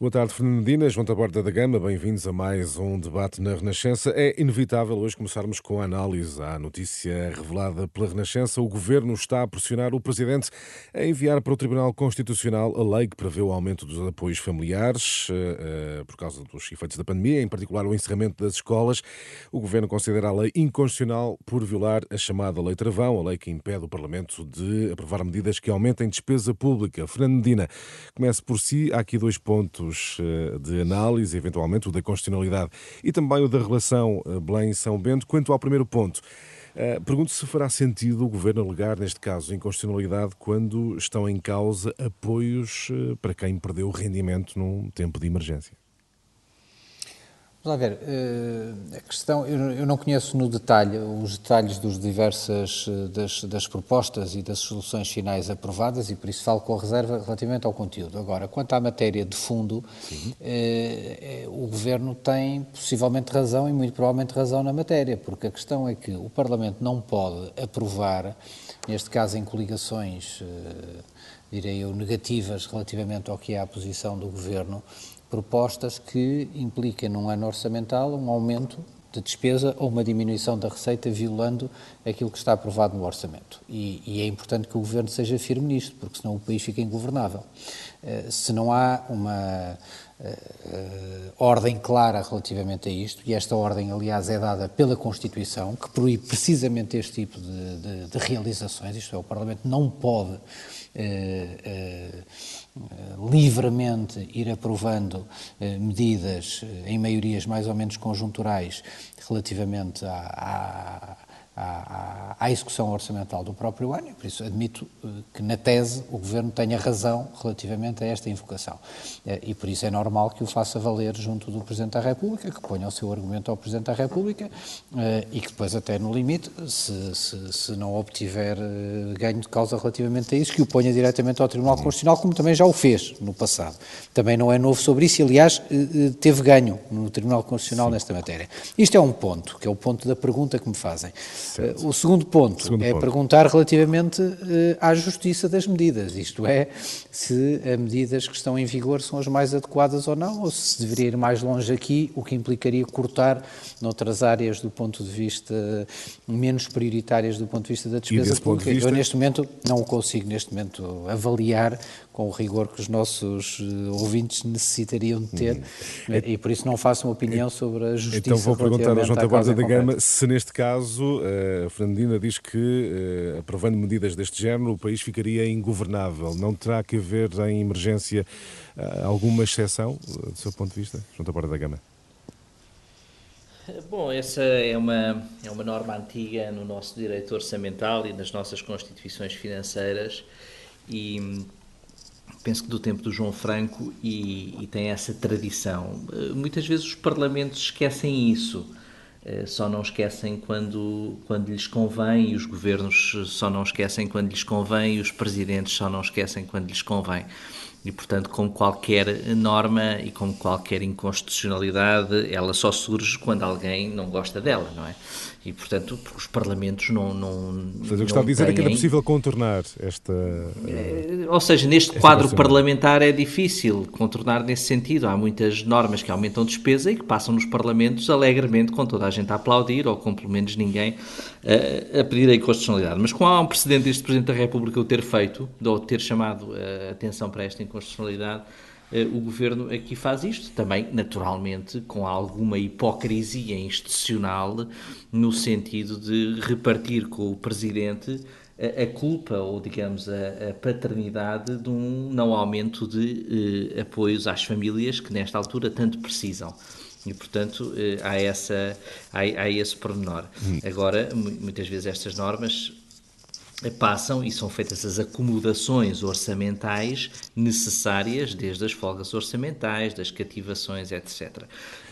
Boa tarde, Fernando Medina, João Taborda da Gama, bem-vindos a mais um debate na Renascença. É inevitável hoje começarmos com a análise à notícia revelada pela Renascença. O Governo está a pressionar o Presidente a enviar para o Tribunal Constitucional a lei que prevê o aumento dos apoios familiares uh, uh, por causa dos efeitos da pandemia, em particular o encerramento das escolas. O Governo considera a lei inconstitucional por violar a chamada Lei Travão, a lei que impede o Parlamento de aprovar medidas que aumentem despesa pública. Fernando Medina, comece por si. Há aqui dois pontos pontos eh, de análise, eventualmente o da constitucionalidade e também o da relação eh, Belém-São Bento. Quanto ao primeiro ponto, eh, pergunto se fará sentido o Governo alegar, neste caso, inconstitucionalidade quando estão em causa apoios para quem perdeu o rendimento num tempo de emergência. Vamos lá ver, eh, a questão, eu não conheço no detalhe os detalhes dos diversas eh, das, das, propostas e das soluções finais aprovadas e por isso falo com reserva relativamente ao conteúdo. Agora, quanto à matéria de fundo, eh, o Governo tem possivelmente razão e muito provavelmente razão na matéria, porque a questão é que o Parlamento não pode aprovar, neste caso em coligações, direi eu, negativas relativamente ao que é a posição do Governo, propostas que impliquem num ano orçamental um aumento de despesa ou uma diminuição da receita violando aquilo que está aprovado no orçamento. E, e, é importante que o Governo seja firme nisto, porque senão o país fica ingovernável. Uh, se não há uma uh, uh, ordem clara relativamente a isto, e esta ordem, aliás, é dada pela Constituição, que proíbe precisamente este tipo de, de, de realizações, isto é, o Parlamento não pode livremente ir aprovando medidas em maiorias mais ou menos conjunturais relativamente à, à, à, execução orçamental do próprio ano, por isso admito eh, que, na tese, o Governo tenha razão relativamente a esta invocação. Eh, e por isso é normal que o faça valer junto do Presidente da República, que ponha o seu argumento ao Presidente da República eh, e que depois, até no limite, se, se, se não obtiver ganho de causa relativamente a isso, que o ponha diretamente ao Tribunal Constitucional, como também já o fez no passado. Também não é novo sobre isso e, aliás, teve ganho no Tribunal Constitucional Sim. nesta matéria. Isto é um ponto, que é o ponto da pergunta que me fazem. Certo. O segundo ponto segundo é ponto. perguntar relativamente uh, à justiça das medidas, isto é, se as medidas que estão em vigor são as mais adequadas ou não, ou se deveria ir mais longe aqui, o que implicaria cortar noutras áreas do ponto de vista menos prioritárias do ponto de vista da despesa pública. Vista... Eu neste momento não o consigo neste momento avaliar com o rigor que os nossos eh, ouvintes necessitariam de ter hum. e por isso não faço uma opinião sobre a justiça. Então vou perguntar ao João Taborda da Gama se neste caso eh, a Fernandina diz que eh, aprovando medidas deste género o país ficaria ingovernável. Não terá que haver em emergência alguma exceção do seu ponto de vista, João Taborda da Gama? Bom, essa é uma, é uma norma antiga no nosso direito orçamental e nas nossas constituições financeiras e penso que do tempo do João Franco e, e, tem essa tradição. Eh, muitas vezes os parlamentos esquecem isso, eh, só não esquecem quando, quando lhes convém, e os governos só não esquecem quando lhes convém, e os presidentes só não esquecem quando lhes convém. E, portanto, como qualquer norma e como qualquer inconstitucionalidade, ela só surge quando alguém não gosta dela, não é? E, portanto, os parlamentos não. não Mas eu gostava de dizer têm... é que era possível contornar esta. É, ou seja, neste quadro parlamentar é difícil contornar nesse sentido. Há muitas normas que aumentam despesa e que passam nos parlamentos alegremente, com toda a gente a aplaudir ou com pelo menos ninguém a, a pedir a inconstitucionalidade. Mas com há um precedente deste Presidente da República o ter feito, ou ter chamado a atenção para esta inconstitucionalidade eh, o governo aqui faz isto, também naturalmente com alguma hipocrisia institucional, no sentido de repartir com o presidente a, a culpa ou, digamos, a, a, paternidade de um não aumento de eh, apoios às famílias que nesta altura tanto precisam. E, portanto, eh, há, essa, há, há esse pormenor. Hum. Agora, muitas vezes estas normas passam e são feitas as acomodações orçamentais necessárias, desde as folgas orçamentais, das cativações, etc.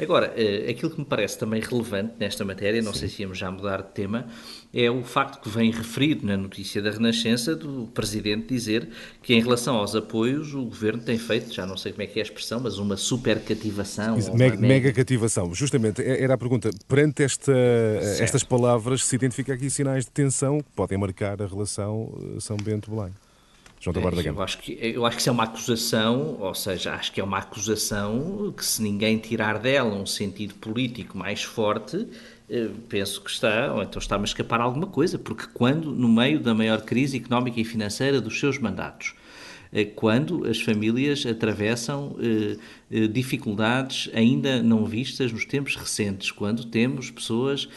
Agora, eh, aquilo que me parece também relevante nesta matéria, não Sim. sei se íamos já mudar de tema, é o facto que vem referido na notícia da Renascença do Presidente dizer que em relação aos apoios o Governo tem feito, já não sei como é que é a expressão, mas uma super cativação. Mega, mega, cativação. Justamente, é, era a pergunta. Perante esta, estas palavras, se identifica aqui sinais de tensão que podem marcar a relação eh, São Bento-Belém? João Taborda Gama. Eu acho, que, eu acho que isso é uma acusação, ou seja, acho que é uma acusação que se ninguém tirar dela um sentido político mais forte, eh, penso que está, ou então está-me a escapar alguma coisa, porque quando, no meio da maior crise económica e financeira dos seus mandatos, eh, quando as famílias atravessam eh, dificuldades ainda não vistas nos tempos recentes, quando temos pessoas,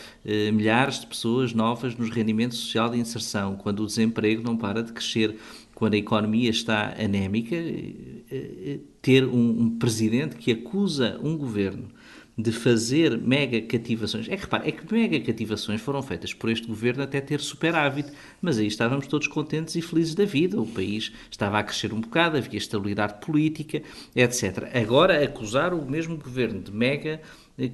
milhares de pessoas novas nos rendimentos social de inserção, quando o desemprego não para de crescer, quando a economia está anémica, ter um, um presidente que acusa um governo de fazer mega cativações. É que repare, é que mega cativações foram feitas por este governo até ter superávit, mas aí estávamos todos contentes e felizes da vida. O país estava a crescer um bocado, havia estabilidade política, etc. Agora, acusar o mesmo governo de mega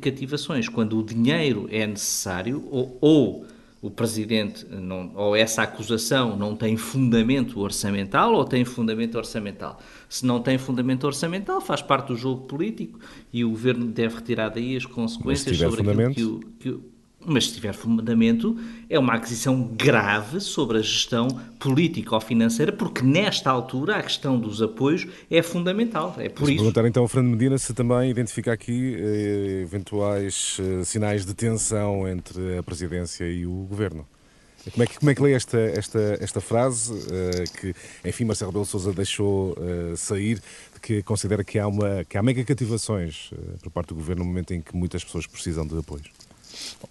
cativações, quando o dinheiro é necessário, ou, ou o Presidente, não, ou essa acusação não tem fundamento orçamental ou tem fundamento orçamental. Se não tem fundamento orçamental, faz parte do jogo político e o Governo deve retirar daí as consequências sobre aquilo que o, que o mas se tiver fundamento, é uma aquisição grave sobre a gestão política ou financeira, porque nesta altura a questão dos apoios é fundamental. É por isso. perguntar então ao Fernando Medina se também identifica aqui eh, eventuais eh, sinais de tensão entre a presidência e o governo. Como é que, como é que lê esta, esta, esta frase uh, que, enfim, Marcelo Rebelo Sousa deixou uh, sair, de que considera que há, uma, que há mega cativações uh, por parte do Governo no momento em que muitas pessoas precisam de apoios?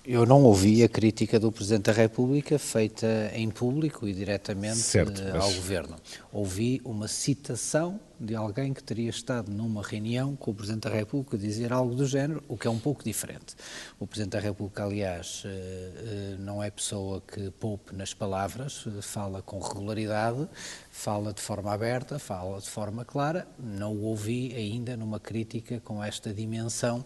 Eu não ouvi a crítica do Presidente da República feita em público e diretamente certo, mas... ao Governo. Ouvi uma citação de alguém que teria estado numa reunião com o Presidente da República dizer algo do género, o que é um pouco diferente. O Presidente da República, aliás, eh, eh, não é pessoa que poupe nas palavras, eh, fala com regularidade, fala de forma aberta, fala de forma clara. Não o ouvi ainda numa crítica com esta dimensão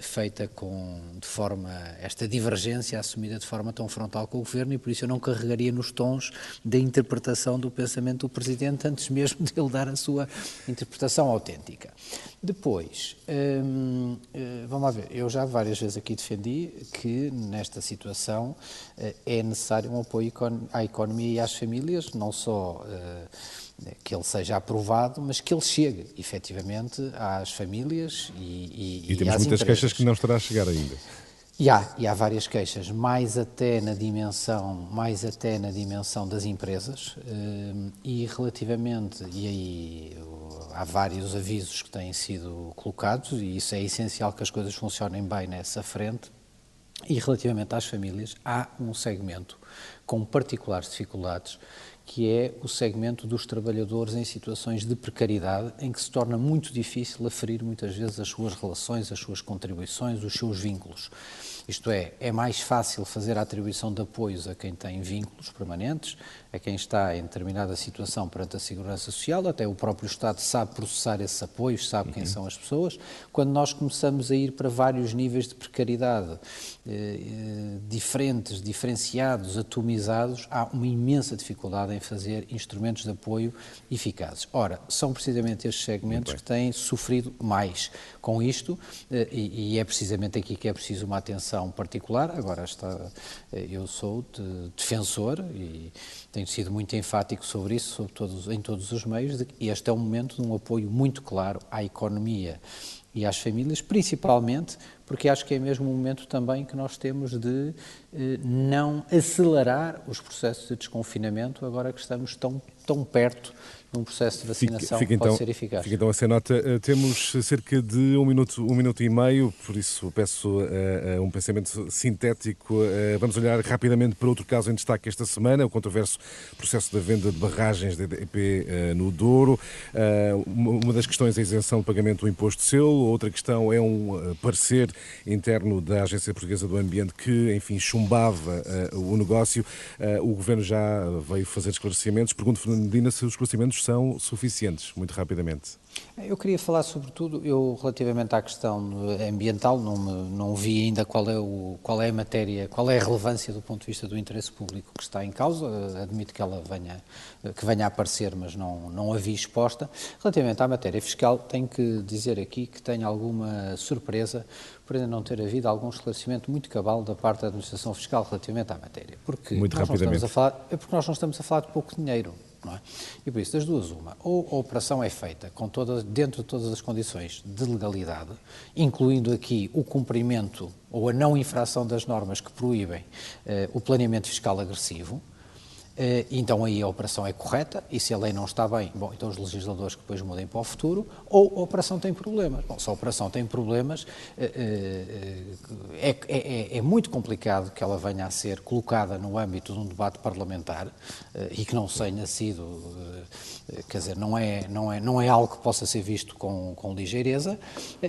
feita com de forma esta divergência assumida de forma tão frontal com o governo e por isso eu não carregaria nos tons da interpretação do pensamento do presidente antes mesmo de ele dar a sua interpretação autêntica. Depois, hum, eh, vamos lá ver, eu já várias vezes aqui defendi que nesta situação eh, é necessário um apoio à economia e às famílias, não só eh, que ele seja aprovado, mas que ele chegue efetivamente às famílias e, e, e, e temos muitas empresas. queixas que não estará a chegar ainda. E há, e há várias queixas, mais até na dimensão, mais até na dimensão das empresas eh, e relativamente, e aí há vários avisos que têm sido colocados e isso é essencial que as coisas funcionem bem nessa frente e relativamente às famílias há um segmento com particulares dificuldades que é o segmento dos trabalhadores em situações de precariedade, em que se torna muito difícil aferir muitas vezes as suas relações, as suas contribuições, os seus vínculos. Isto é, é mais fácil fazer a atribuição de apoios a quem tem vínculos permanentes, a quem está em determinada situação perante a Segurança Social, até o próprio Estado sabe processar esses apoios, sabe uhum. quem são as pessoas. Quando nós começamos a ir para vários níveis de precariedade eh, eh, diferentes, diferenciados, atomizados, há uma imensa dificuldade em fazer instrumentos de apoio eficazes. Ora, são precisamente estes segmentos que têm sofrido mais com isto eh, e, e é precisamente aqui que é preciso uma atenção particular. Agora, está, eh, eu sou de defensor e tenho sido muito enfático sobre isso, sobre todos, em todos os meios, de, e este é um momento de um apoio muito claro à economia e às famílias, principalmente porque acho que é mesmo o momento também que nós temos de eh, não acelerar os processos de desconfinamento, agora que estamos tão, tão perto num processo de vacinação fica, fica então, pode ser eficaz. Fica então essa nota. Uh, temos cerca de um minuto, um minuto e meio, por isso peço uh, um pensamento sintético. Uh, vamos olhar rapidamente para outro caso em destaque esta semana, o controverso processo da venda de barragens de EDP no Douro. uma das questões é a isenção de pagamento do imposto de selo, outra questão é um parecer interno da Agência Portuguesa do Ambiente que, enfim, chumbava o negócio. o Governo já veio fazer esclarecimentos. Pergunto, Fernandina, se os esclarecimentos são suficientes, muito rapidamente? Eu queria falar sobretudo, eu relativamente à questão ambiental, não, me, não vi ainda qual é, o, qual é a matéria, qual é a relevância do ponto de vista do interesse público que está em causa, admito que ela venha, que venha a aparecer, mas não, não a vi exposta. Relativamente à matéria fiscal, tenho que dizer aqui que tenho alguma surpresa por ainda não ter havido algum esclarecimento muito cabal da parte da administração fiscal relativamente à matéria. Porque muito nós rapidamente. Não estamos a falar, é porque nós não estamos a falar de pouco dinheiro Não é? E por isso, das duas, uma, ou a operação é feita com toda, dentro de todas as condições de legalidade, incluindo aqui o cumprimento ou a não infração das normas que proíbem eh, o planeamento fiscal agressivo, então aí a operação é correta e se a lei não está bem, bom, então os legisladores que depois mudem para o futuro, ou a operação tem problemas. Bom, se a operação tem problemas, eh, eh, é, é, é muito complicado que ela venha a ser colocada no âmbito de um debate parlamentar e que não tenha sido, quer dizer, não é, não é, não é algo que possa ser visto com, com ligeireza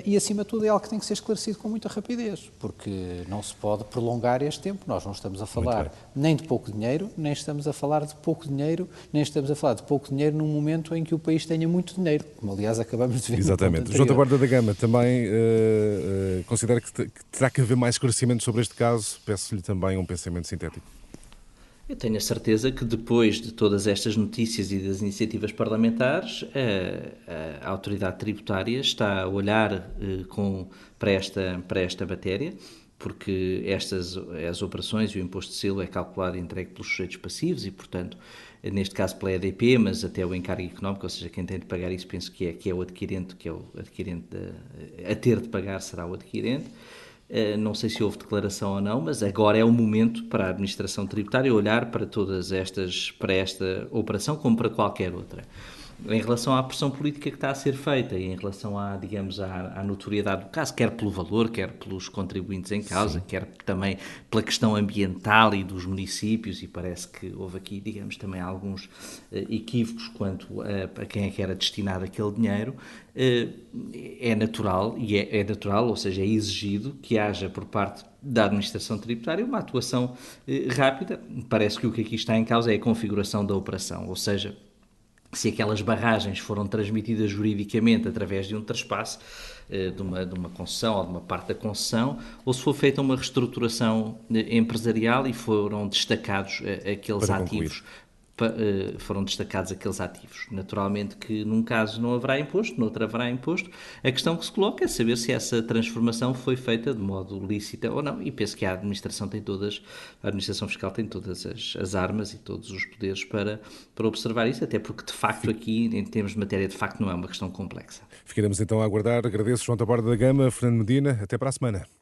e, acima de tudo, é algo que tem que ser esclarecido com muita rapidez, porque não se pode prolongar este tempo. Nós não estamos a falar nem de pouco dinheiro, nem estamos a falar de pouco dinheiro, nem estamos a falar de pouco dinheiro num momento em que o país tenha muito dinheiro, como aliás acabamos de ver. Exatamente. João Taborda da Gama também uh, uh, considera que, que terá que haver mais esclarecimento sobre este caso. Peço-lhe também um pensamento sintético. Eu tenho a certeza que depois de todas estas notícias e das iniciativas parlamentares, a, a autoridade tributária está a olhar eh, com, para, esta, para esta matéria porque estas as operações e o imposto de selo é calculado e entregue pelos sujeitos passivos e, portanto, neste caso pela EDP, mas até o encargo económico, ou seja, quem tem de pagar isso penso que é, que é o adquirente, que é o adquirente de, a ter de pagar será o adquirente. Eh, não sei se houve declaração ou não, mas agora é o momento para a administração tributária olhar para todas estas, para esta operação como para qualquer outra em relação à pressão política que está a ser feita e em relação à, digamos, à, à notoriedade do caso, quer pelo valor, quer pelos contribuintes em causa, Sim. quer também pela questão ambiental e dos municípios, e parece que houve aqui, digamos, também alguns uh, equívocos quanto a, a, quem é que era destinado aquele dinheiro, uh, é natural, e é, é, natural, ou seja, é exigido que haja por parte da administração tributária uma atuação uh, rápida. Parece que o que aqui está em causa é a configuração da operação, ou seja, se aquelas barragens foram transmitidas juridicamente através de um traspasse, eh, de uma, de uma concessão ou de uma parte da concessão, ou se foi feita uma reestruturação eh, empresarial e foram destacados eh, aqueles ativos. eh, foram destacados aqueles ativos. Naturalmente que num caso não haverá imposto, no outro haverá imposto. A questão que se coloca é saber se essa transformação foi feita de modo lícita ou não. E penso que a administração tem todas, a administração fiscal tem todas as, as armas e todos os poderes para, para observar isso, até porque de facto aqui, em termos de matéria, de facto não é uma questão complexa. Ficaremos então a aguardar. Agradeço João Taborda da Gama, Fernando Medina. Até para a semana.